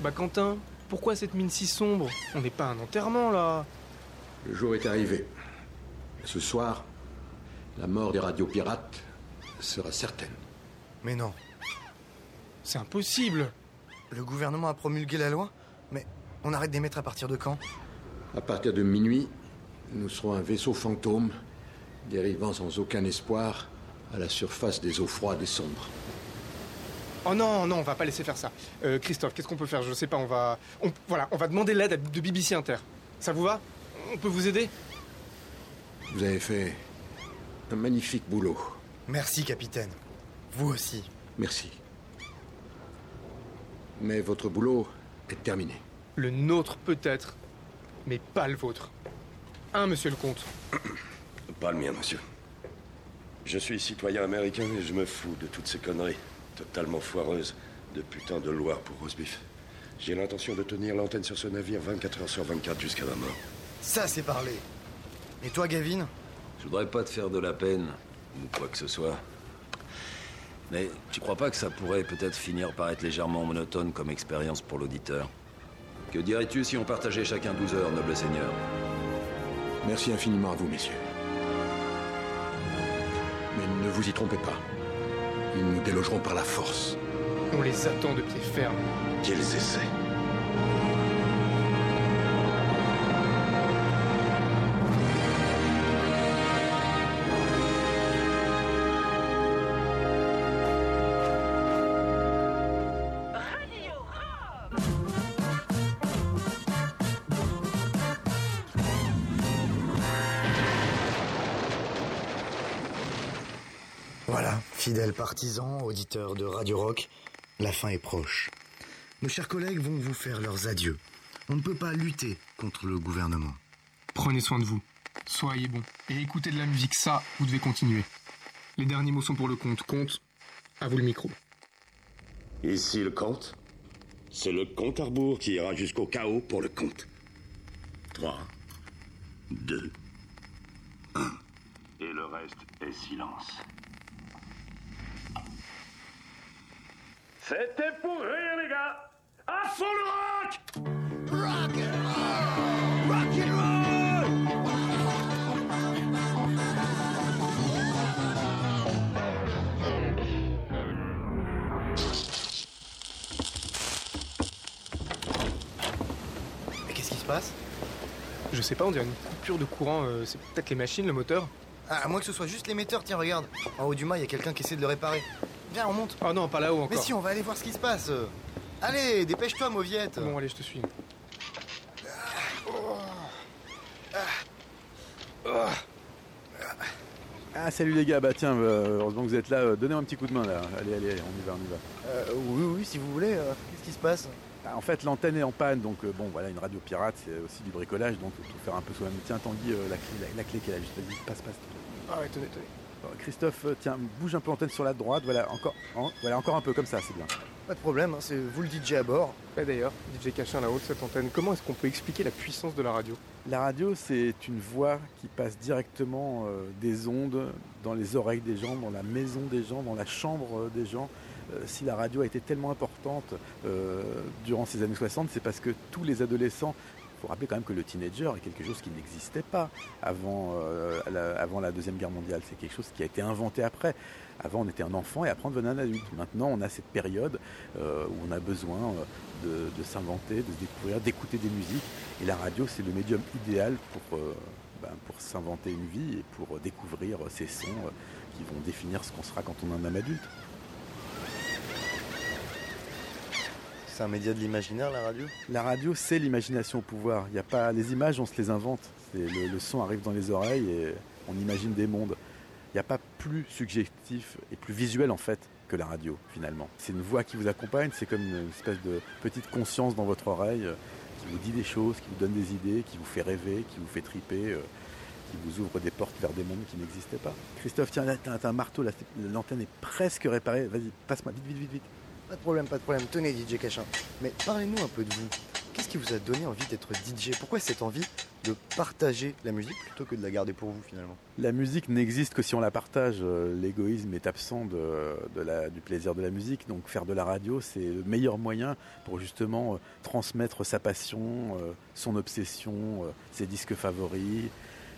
Bah Quentin, pourquoi cette mine si sombre? On n'est pas à un enterrement là.
Le jour est arrivé. Ce soir, la mort des radiopirates sera certaine.
Mais non.
C'est impossible.
Le gouvernement a promulgué la loi Mais on arrête d'émettre à partir de quand?
À partir de minuit, nous serons un vaisseau fantôme, dérivant sans aucun espoir à la surface des eaux froides et sombres.
Oh non, non, on va pas laisser faire ça. Euh, Christophe, qu'est-ce qu'on peut faire? Je sais pas, on va. on- voilà, on va demander l'aide à- de BBC Inter. Ça vous va? On peut vous aider?
Vous avez fait un magnifique boulot.
Merci, capitaine. Vous aussi.
Merci. Mais votre boulot est terminé.
Le nôtre peut-être, mais pas le vôtre. Hein, monsieur le comte?
Pas le mien, monsieur. Je suis citoyen américain et je me fous de toutes ces conneries totalement foireuses de putain de loi pour Rosebif. J'ai l'intention de tenir l'antenne sur ce navire 24 heures sur 24 jusqu'à ma mort.
Ça, c'est parlé. Et toi, Gavin?
Je voudrais pas te faire de la peine, ou quoi que ce soit. Mais tu crois pas que ça pourrait peut-être finir par être légèrement monotone comme expérience pour l'auditeur? Que dirais-tu si on partageait chacun 12 heures, noble seigneur?
Merci infiniment à vous, messieurs. Mais ne vous y trompez pas. Ils nous délogeront par la force.
On les attend de pied ferme.
Qu'ils essaient.
Partisans, auditeurs de Radio Rock, la fin est proche. Nos chers collègues vont vous faire leurs adieux. On ne peut pas lutter contre le gouvernement.
Prenez soin de vous. Soyez bons. Et écoutez de la musique, ça, vous devez continuer. Les derniers mots sont pour le comte. Comte, à vous le micro.
Ici le comte. C'est le comte Arbour qui ira jusqu'au chaos pour le comte. 3, 2, 1. Et le reste est silence. C'était pour rire, les gars À fond le rock
Rock and roll! Rock and roll!
Mais qu'est-ce qui se passe?
Je sais pas, on dirait une coupure de courant. euh, c'est peut-être les machines, le moteur
Ah, à moins que ce soit juste l'émetteur, tiens, regarde. En haut du mât, il y a quelqu'un qui essaie de le réparer. Viens, on monte.
Oh non, pas là-haut encore.
Mais si, on va aller voir ce qui se passe. Allez, dépêche-toi, Mauviette.
Bon, allez, je te suis.
Ah salut les gars, bah tiens, bah, heureusement que vous êtes là, donnez-moi un petit coup de main là. Allez, allez, allez, on y va, on y va.
Euh, oui, oui, si vous voulez, euh, qu'est-ce qui se passe?
Bah, en fait, l'antenne est en panne, donc euh, bon, voilà, une radio pirate, c'est aussi du bricolage, donc faut faire un peu soi-même. Tiens, Tanguy, euh, la, clé, la, clé qu'elle a juste, vas-y, passe, passe.
Ah ouais, tenez, tenez.
Christophe, euh, tiens, bouge un peu l'antenne sur la droite, voilà, encore, en- voilà, encore un peu comme ça, c'est bien.
Pas de problème, hein, c'est vous le DJ à bord.
Et d'ailleurs, DJ Cachin là-haut de cette antenne, comment est-ce qu'on peut expliquer la puissance de la radio?
La radio, c'est une voix qui passe directement euh, des ondes dans les oreilles des gens, dans la maison des gens, dans la chambre euh, des gens. Euh, si la radio a été tellement importante euh, durant ces années 60, c'est parce que tous les adolescents, faut rappeler quand même que le teenager est quelque chose qui n'existait pas avant, euh, la, avant la Deuxième Guerre mondiale. C'est quelque chose qui a été inventé après. Avant, on était un enfant et après, on devenait un adulte. Maintenant, on a cette période euh, où on a besoin euh, de, s'inventer, de découvrir, d'écouter des musiques. Et la radio, c'est le médium idéal pour, ben, s'inventer une vie et pour découvrir ces sons qui vont définir ce qu'on sera quand on est un homme adulte.
C'est un média de l'imaginaire, la radio?
La radio, c'est l'imagination au pouvoir. Il y a pas les images, on se les invente. Le, le son arrive dans les oreilles et on imagine des mondes. Il n'y a pas plus subjectif et plus visuel en fait que la radio finalement. C'est une voix qui vous accompagne, c'est comme une espèce de petite conscience dans votre oreille euh, qui vous dit des choses, qui vous donne des idées, qui vous fait rêver, qui vous fait triper, euh, qui vous ouvre des portes vers des mondes qui n'existaient pas. Christophe, tiens, là, t'as un marteau, l'antenne est presque réparée. Vas-y, passe-moi, vite, vite, vite, vite.
Pas de problème, pas de problème. Tenez, DJ Cachin. Mais parlez-nous un peu de vous. Qu'est-ce qui vous a donné envie d'être DJ Pourquoi cette envie de partager la musique plutôt que de la garder pour vous finalement?
La musique n'existe que si on la partage. Euh, L'égoïsme est absent de, du plaisir de la musique. Donc faire de la radio, c'est le meilleur moyen pour justement euh, transmettre sa passion, euh, son obsession, ses disques favoris,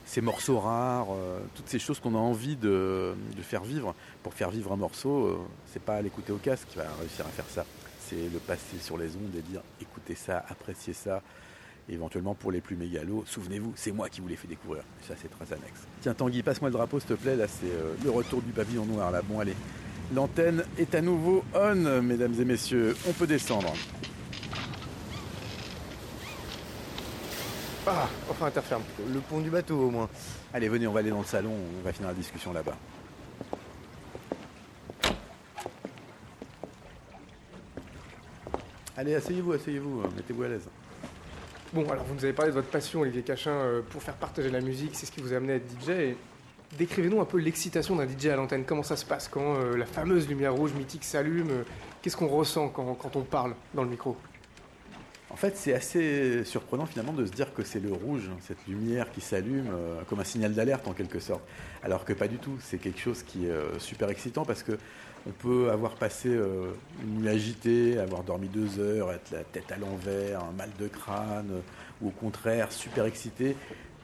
ses morceaux rares, euh, toutes ces choses qu'on a envie de, faire vivre. Pour faire vivre un morceau, euh, c'est pas l'écouter au casque qui va réussir à faire ça. C'est le passer sur les ondes et dire écoutez ça, appréciez ça. Éventuellement pour les plus mégalos, souvenez-vous, c'est moi qui vous l'ai fait découvrir. Ça c'est très annexe. Tiens Tanguy, passe-moi le drapeau s'il te plaît, là c'est euh, le retour du pavillon noir là. Bon allez, l'antenne est à nouveau on, mesdames et messieurs, on peut descendre.
Ah, enfin, interferme.
Le pont du bateau au moins.
Allez venez, on va aller dans le salon, on va finir la discussion là-bas. Allez, asseyez-vous, asseyez-vous, euh, mettez-vous à l'aise.
Bon, alors vous nous avez parlé de votre passion, Olivier Cachin, euh, pour faire partager la musique, c'est ce qui vous a amené à être DJ. Et Décrivez-nous un peu l'excitation d'un DJ à l'antenne. Comment ça se passe quand euh, la fameuse lumière rouge mythique s'allume euh, Qu'est-ce qu'on ressent quand, quand on parle dans le micro?
En fait, c'est assez surprenant finalement de se dire que c'est le rouge, cette lumière qui s'allume euh, comme un signal d'alerte en quelque sorte. Alors que pas du tout. C'est quelque chose qui est euh, super excitant parce que on peut avoir passé euh, une nuit agitée, avoir dormi deux heures, être la tête à l'envers, un mal de crâne, ou au contraire super excité.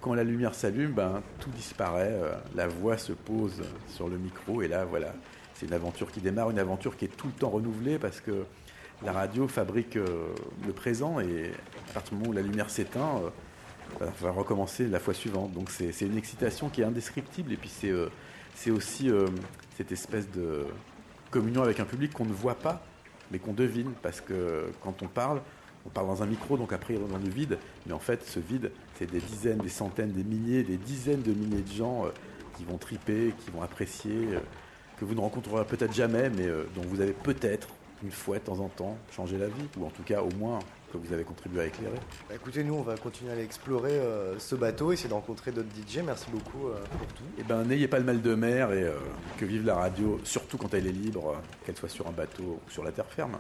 Quand la lumière s'allume, ben, tout disparaît, la voix se pose sur le micro et là voilà, c'est une aventure qui démarre, une aventure qui est tout le temps renouvelée parce que la radio fabrique euh, le présent et à partir du moment où la lumière s'éteint, euh, va va recommencer la fois suivante. Donc c'est une excitation qui est indescriptible et puis c'est euh, aussi cette espèce de communion avec un public qu'on ne voit pas mais qu'on devine parce que quand on parle, on parle dans un micro donc après dans le vide, mais en fait ce vide c'est des dizaines, des centaines, des milliers, des dizaines de milliers de gens qui vont triper, qui vont apprécier, que vous ne rencontrerez peut-être jamais mais dont vous avez peut-être une fois de temps en temps changé la vie ou en tout cas au moins que vous avez contribué à éclairer.
Bah, écoutez, nous on va continuer à aller explorer euh, ce bateau, essayer de rencontrer d'autres DJ. Merci beaucoup euh, pour tout.
Eh ben, n'ayez pas le mal de mer et euh, que vive la radio, surtout quand elle est libre, euh, qu'elle soit sur un bateau ou sur la terre ferme.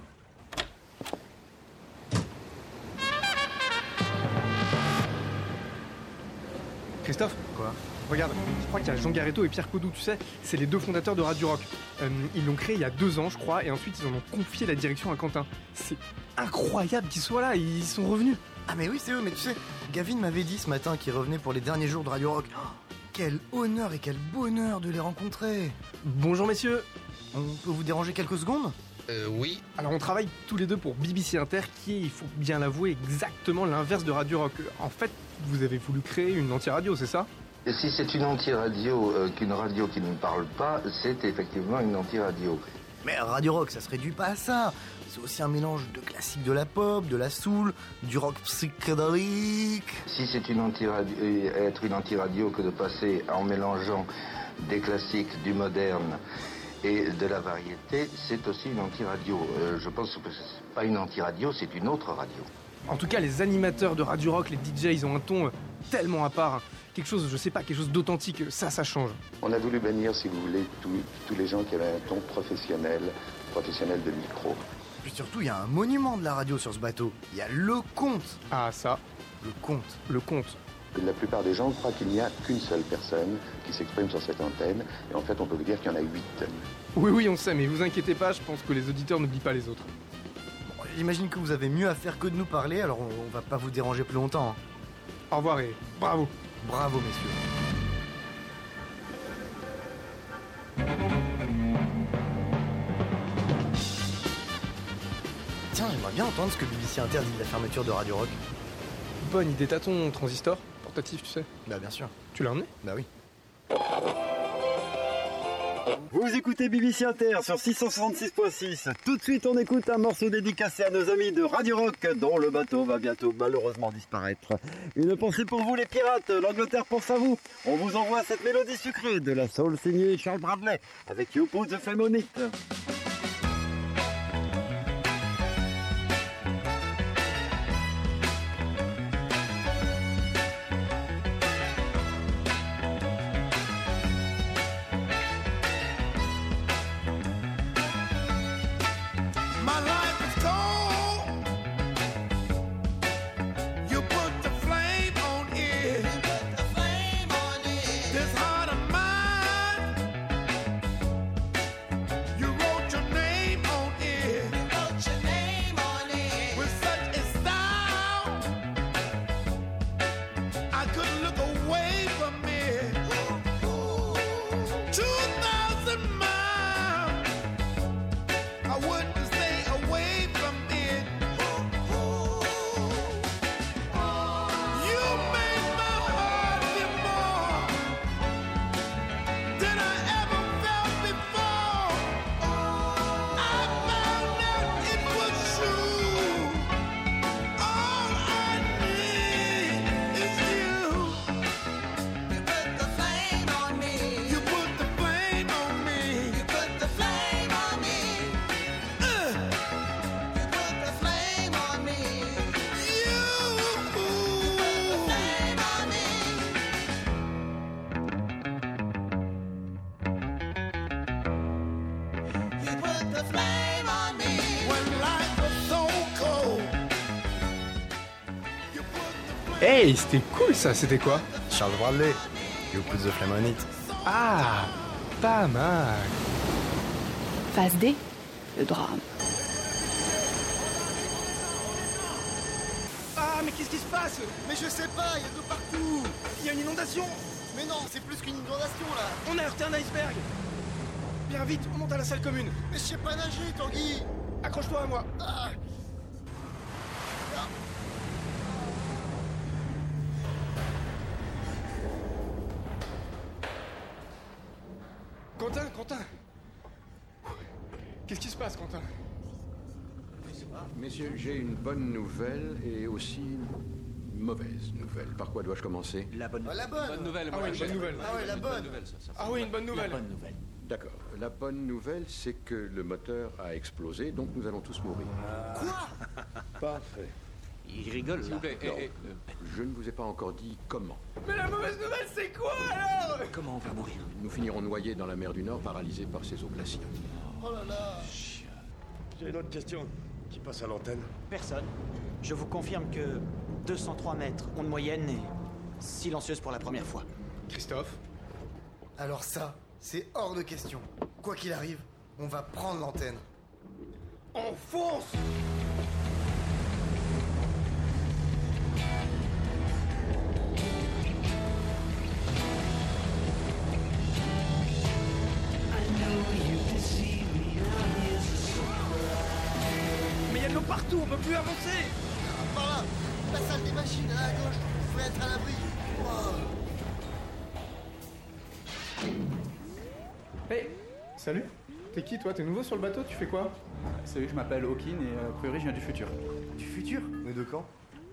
Christophe? Quoi? Regarde, je crois qu'il y a Jean Garetto et Pierre Codou, tu sais, c'est les deux fondateurs de Radio Rock. Euh, ils l'ont créé il y a deux ans, je crois, et ensuite ils en ont confié la direction à Quentin. C'est incroyable qu'ils soient là, ils sont revenus.
Ah mais oui, c'est eux, mais tu sais, Gavin m'avait dit ce matin qu'il revenait pour les derniers jours de Radio Rock. Oh, quel honneur et quel bonheur de les rencontrer
Bonjour messieurs
On peut vous déranger quelques secondes?
Euh, oui. Alors on travaille tous les deux pour BBC Inter, qui est, il faut bien l'avouer, exactement l'inverse de Radio Rock. En fait, vous avez voulu créer une anti-radio, c'est ça?
Si c'est une anti-radio euh, qu'une radio qui ne parle pas, c'est effectivement une anti-radio.
Mais Radio Rock, ça se réduit pas à ça. C'est aussi un mélange de classiques de la pop, de la soul, du rock psychédélique.
Si c'est une anti-radio, euh, être une anti-radio que de passer en mélangeant des classiques, du moderne et de la variété, c'est aussi une anti-radio. Euh, je pense que c'est pas une anti-radio, c'est une autre radio.
En tout cas, les animateurs de Radio Rock, les DJ, ils ont un ton tellement à part. Quelque chose, je sais pas, quelque chose d'authentique. Ça, ça change.
On a voulu bannir, si vous voulez, tous- les gens qui avaient un ton professionnel, professionnel de micro.
Puis surtout, il y a un monument de la radio sur ce bateau. Il y a le compte.
Ah, ça.
Le compte.
Le compte.
La plupart des gens croient qu'il n'y a qu'une seule personne qui s'exprime sur cette antenne, et en fait, on peut vous dire qu'il y en a huit.
Oui, oui, on sait, mais vous inquiétez pas, je pense que les auditeurs n'oublient pas les autres.
J'imagine que vous avez mieux à faire que de nous parler, alors on, on va pas vous déranger plus longtemps. hein.
Au revoir et bravo.
Bravo, messieurs. Tiens, j'aimerais bien entendre ce que BBC interdit de la fermeture de Radio Rock.
Bonne idée, t'as ton transistor portatif, tu sais?
Bah, bien sûr.
Tu l'as emmené?
Bah oui.
Vous écoutez BBC Inter sur 666.6. Tout de suite, on écoute un morceau dédicacé à nos amis de Radio Rock, dont le bateau va bientôt malheureusement disparaître. Une pensée pour vous, les pirates. L'Angleterre pense à vous. On vous envoie cette mélodie sucrée de la soul signée Charles Bradley avec You Put the Flame
Hey, c'était cool ça, c'était quoi?
Charles Bradley. You put the flame on it.
Ah, pas mal.
Phase D, le drame.
Ah, mais qu'est-ce qui se passe?
Mais je sais pas, il y a de partout.
Il y a une inondation
Mais non, c'est plus qu'une inondation là.
On a heurté un iceberg Bien vite, on monte à la salle commune.
Mais je sais pas nager, Tanguy.
Accroche-toi à moi.
Ah.
Quentin, Quentin Qu'est-ce qui se passe, Quentin?
Messieurs, j'ai une bonne nouvelle et aussi une mauvaise nouvelle. Par quoi dois-je commencer?
La bonne,
Ah, la bonne.
nouvelle, Ah ouais, une bonne nouvelle.
Ah ouais, la bonne.
Ah oui, une bonne nouvelle.
La bonne nouvelle.
D'accord. La bonne nouvelle, c'est que le moteur a explosé, donc nous allons tous mourir.
Parfait.
Il rigole là.
Non, Je ne vous ai pas encore dit comment.
Mais la mauvaise nouvelle, c'est quoi alors?
Comment on va mourir?
Nous finirons noyés dans la mer du Nord, paralysés par ces eaux glaciales.
Oh là là.
J'ai une autre question. Qui passe à l'antenne
Personne. Je vous confirme que 203 mètres, onde moyenne et silencieuse pour la première fois.
Christophe?
Alors ça, c'est hors de question. Quoi qu'il arrive, on va prendre l'antenne.
On fonce plus avancer.
Par là, la salle des machines à gauche, vous pouvez être à l'abri.
Hey Salut. T'es qui toi? T'es nouveau sur le bateau? Tu fais quoi?
Salut, je m'appelle Hawkin et euh, a priori je viens du futur.
Du futur? Mais de quand?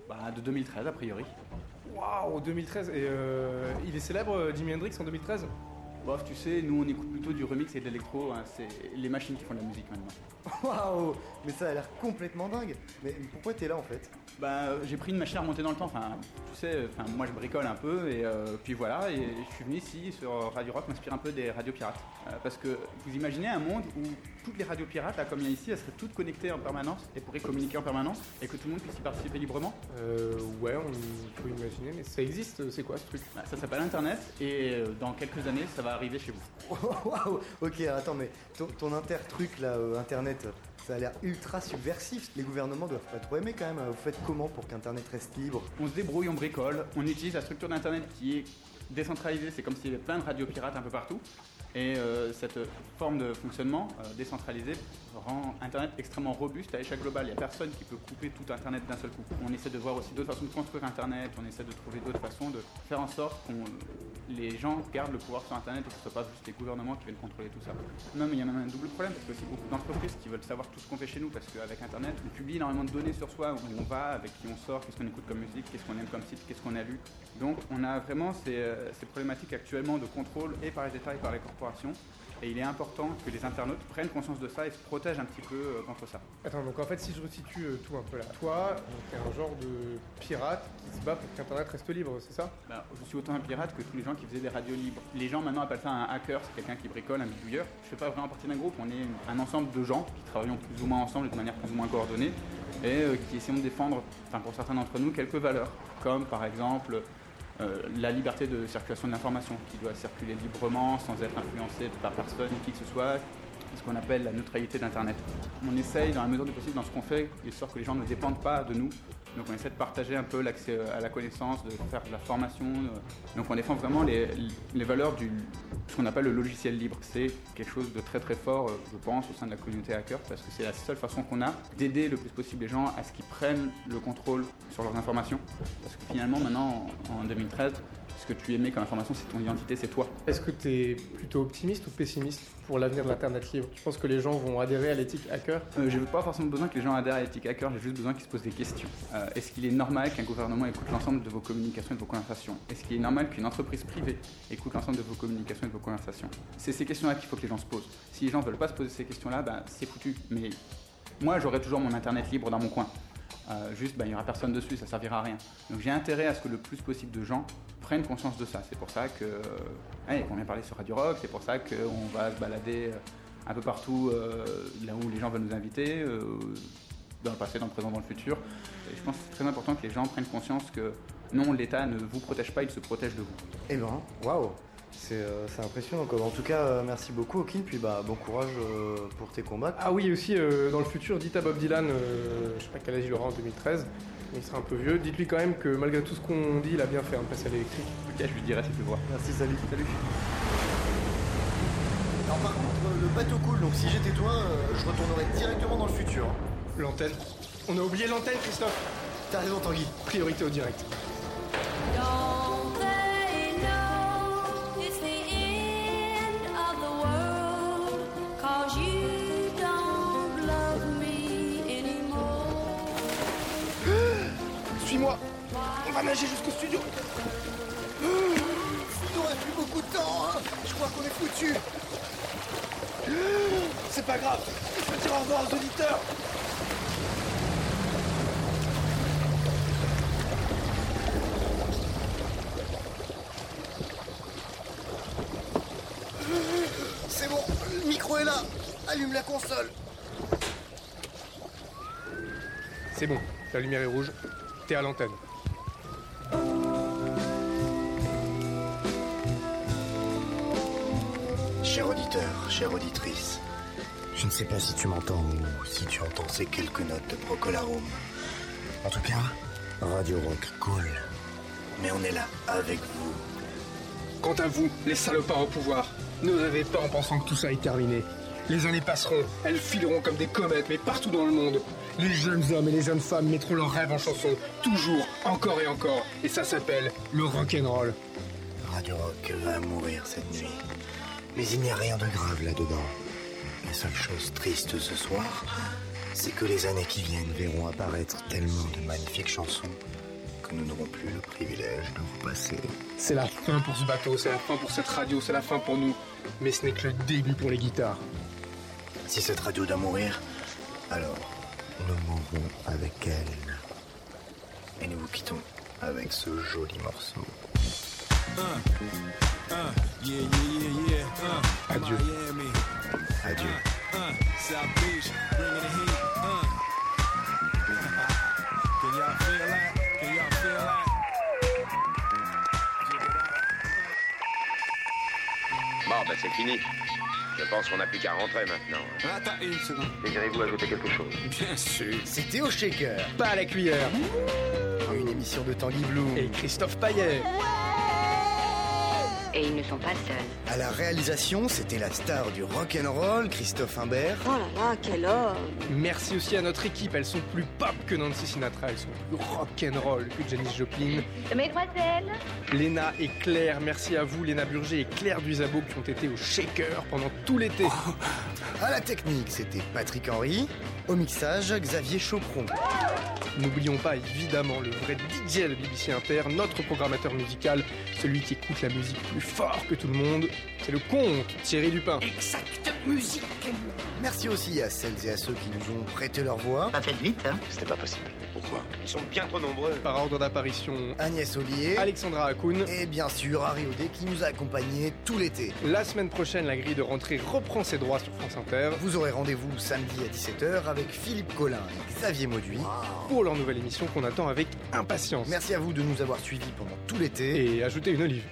Bah de 2013 a priori.
Waouh 2013 Et euh, il est célèbre, euh, Jimi Hendrix, en 2013
Bof, tu sais, nous on écoute plutôt du remix et de l'électro, hein, c'est les machines qui font de la musique maintenant.
Waouh Mais ça a l'air complètement dingue. Mais pourquoi t'es là en fait?
Bah, euh, j'ai pris une machine à remonter dans le temps. Enfin, tu sais, euh, enfin, moi je bricole un peu et euh, puis voilà. Et je suis venu ici sur Radio Rock m'inspire un peu des radios pirates. Euh, parce que vous imaginez un monde où toutes les radios pirates, là comme il y a ici, elles seraient toutes connectées en permanence et pourraient communiquer en permanence et que tout le monde puisse y participer librement.
Euh, ouais, on peut imaginer, mais ça existe, c'est quoi ce truc?
Bah, Ça s'appelle Internet et euh, dans quelques années, ça va arriver chez vous.
Waouh Ok, attends, mais ton, ton inter-truc là, euh, internet, ça a l'air ultra subversif. Les gouvernements doivent pas trop aimer quand même. Vous faites comment pour qu'internet reste libre?
On se débrouille, on bricole, on utilise la structure d'Internet qui est décentralisée, c'est comme s'il y avait plein de radios pirates un peu partout. Et euh, cette forme de fonctionnement euh, décentralisé rend Internet extrêmement robuste à échelle globale. Il n'y a personne qui peut couper tout Internet d'un seul coup. On essaie de voir aussi d'autres façons de construire Internet, on essaie de trouver d'autres façons de faire en sorte que les gens gardent le pouvoir sur Internet et que ce ne soit pas juste les gouvernements qui viennent contrôler tout ça. Non, mais il y a même un double problème, parce que c'est beaucoup d'entreprises qui veulent savoir tout ce qu'on fait chez nous, parce qu'avec Internet, on publie énormément de données sur soi, où on va, avec qui on sort, qu'est-ce qu'on écoute comme musique, qu'est-ce qu'on aime comme site, qu'est-ce qu'on a lu. Donc on a vraiment ces, euh, ces problématiques actuellement de contrôle et par les États et par les Et il est important que les internautes prennent conscience de ça et se protègent un petit peu euh, contre ça.
Attends, donc en fait, si je resitue euh, tout un peu là, toi, t'es un genre de pirate qui se bat pour qu'Internet reste libre, c'est ça?
Bah, je suis autant un pirate que tous les gens qui faisaient des radios libres. Les gens maintenant appellent ça un hacker, c'est quelqu'un qui bricole, un bidouilleur. Je fais pas vraiment partie d'un groupe, on est un ensemble de gens qui travaillons plus ou moins ensemble de manière plus ou moins coordonnée et euh, qui essayons de défendre, enfin pour certains d'entre nous, quelques valeurs, comme par exemple euh, la liberté de circulation de l'information qui doit circuler librement sans être influencée par personne, qui que ce soit, ce qu'on appelle la neutralité d'Internet. On essaye, dans la mesure du possible, dans ce qu'on fait, de sorte que les gens ne dépendent pas de nous. Donc on essaie de partager un peu l'accès à la connaissance, de faire de la formation. euh. Donc on défend vraiment les, les valeurs du ce qu'on appelle le logiciel libre. C'est quelque chose de très très fort, euh, je pense, au sein de la communauté hacker, parce que c'est la seule façon qu'on a d'aider le plus possible les gens à ce qu'ils prennent le contrôle sur leurs informations. Parce que finalement, maintenant, en en 2013, ce que tu émets comme information, c'est ton identité, c'est toi.
Est-ce que t'es plutôt optimiste ou pessimiste pour l'avenir de l'Internet libre Tu penses que les gens vont adhérer à l'éthique hacker
Euh, j'ai pas forcément besoin que les gens adhèrent à l'éthique hacker, j'ai juste besoin qu'ils se posent des questions. Euh, Est-ce qu'il est normal qu'un gouvernement écoute l'ensemble de vos communications et de vos conversations? Est-ce qu'il est normal qu'une entreprise privée écoute l'ensemble de vos communications et de vos conversations? C'est ces questions-là qu'il faut que les gens se posent. Si les gens veulent pas se poser ces questions-là, ben, c'est foutu. Mais moi, j'aurai toujours mon internet libre dans mon coin. Euh, juste, ben, il n'y aura personne dessus, ça servira à rien. Donc j'ai intérêt à ce que le plus possible de gens prennent conscience de ça. C'est pour ça que, euh, vient parler sur Radio Rock, c'est pour ça qu'on va se balader euh, un peu partout là où les gens veulent nous inviter, dans le passé, dans le présent, dans le futur. Je pense que c'est très important que les gens prennent conscience que non, l'État ne vous protège pas, il se protège de vous.
Eh ben, waouh c'est euh, c'est impressionnant quoi. En tout cas, euh, merci beaucoup Okin, puis bah bon courage euh, pour tes combats.
Ah oui, aussi, euh, dans le futur, dites à Bob Dylan, euh, je sais pas quel âge il aura en 2013, mais il sera un peu vieux, dites-lui quand même que malgré tout ce qu'on dit, il a bien fait hein, de passer à l'électrique.
Ok, je lui dirai si tu le vois.
Merci, salut.
Salut.
Alors par contre, le bateau coule, donc si j'étais toi, euh, je retournerais directement dans le futur.
L'antenne. On a oublié l'antenne, Christophe
T'as raison, Tanguy.
Priorité au direct. On va nager jusqu'au studio
Il aurait plus beaucoup de temps, hein Je crois qu'on est foutu.
C'est pas grave, je peux dire au revoir aux auditeurs
C'est bon, le micro est là. Allume la console.
C'est bon, la lumière est rouge, t'es à l'antenne.
Cher auditeur, chère auditrice, je ne sais pas si tu m'entends ou si tu entends ces quelques notes de Procolarum. En tout cas, Radio Rock cool. Mais on est là, avec vous.
Quant à vous, les salopards au pouvoir, ne rêvez pas en pensant que tout ça est terminé. Les années passeront, elles fileront comme des comètes, mais partout dans le monde. Les jeunes hommes et les jeunes femmes mettront leurs rêves en chanson, toujours, encore et encore. Et ça s'appelle le rock'n'roll.
Radio Rock va mourir cette nuit. Mais il n'y a rien de grave là-dedans. La seule chose triste ce soir, c'est que les années qui viennent verront apparaître tellement de magnifiques chansons que nous n'aurons plus le privilège
de vous passer.
C'est la fin pour ce bateau, c'est la fin pour cette radio, c'est la fin pour nous. Mais ce n'est que le début pour les guitares.
Si cette radio doit mourir, alors nous mourrons avec elle. Et nous vous quittons avec ce joli morceau.
Adieu.
Adieu.
South Beach, bringing the heat. Can y'all feel that? Can y'all feel that?
Bon, ben c'est fini. Je pense qu'on n'a plus qu'à rentrer maintenant.
Attends une seconde.
Désirez-vous ajouter quelque chose?
Bien sûr. C'était au shaker.
Pas à la cuillère.
Une émission de Tanguy Bloom.
Et Christophe Paillet.
Et ils ne sont pas seuls.
À la réalisation, c'était la star du rock'n'roll, Christophe Imbert.
Oh là là, quel homme
Merci aussi à notre équipe, elles sont plus pop que Nancy Sinatra, elles sont plus rock'n'roll que Janis Joplin.
Mesdemoiselles
Léna et Claire, merci à vous, Léna Burger et Claire Duzabo qui ont été au shaker pendant tout l'été.
À la technique, c'était Patrick Henry. Au mixage, Xavier Chopron.
N'oublions pas évidemment le vrai DJ de BBC Inter, notre programmateur musical, celui qui écoute la musique plus fort que tout le monde, c'est le comte Thierry Dupin.
Exact musique. Merci aussi à celles et à ceux qui nous ont prêté leur voix.
Pas fait vite, hein
C'était pas possible.
Pourquoi? Ils sont bien trop nombreux.
Par ordre d'apparition,
Agnès Ollier.
Alexandra Hakoun.
Et bien sûr, Harry Audet qui nous a accompagnés tout l'été.
La semaine prochaine, la grille de rentrée reprend ses droits sur France Inter.
Vous aurez rendez-vous samedi à 17h avec Philippe Collin et Xavier Mauduit.
Pour leur nouvelle émission qu'on attend avec impatience.
Merci à vous de nous avoir suivis pendant tout l'été.
Et ajoutez une olive.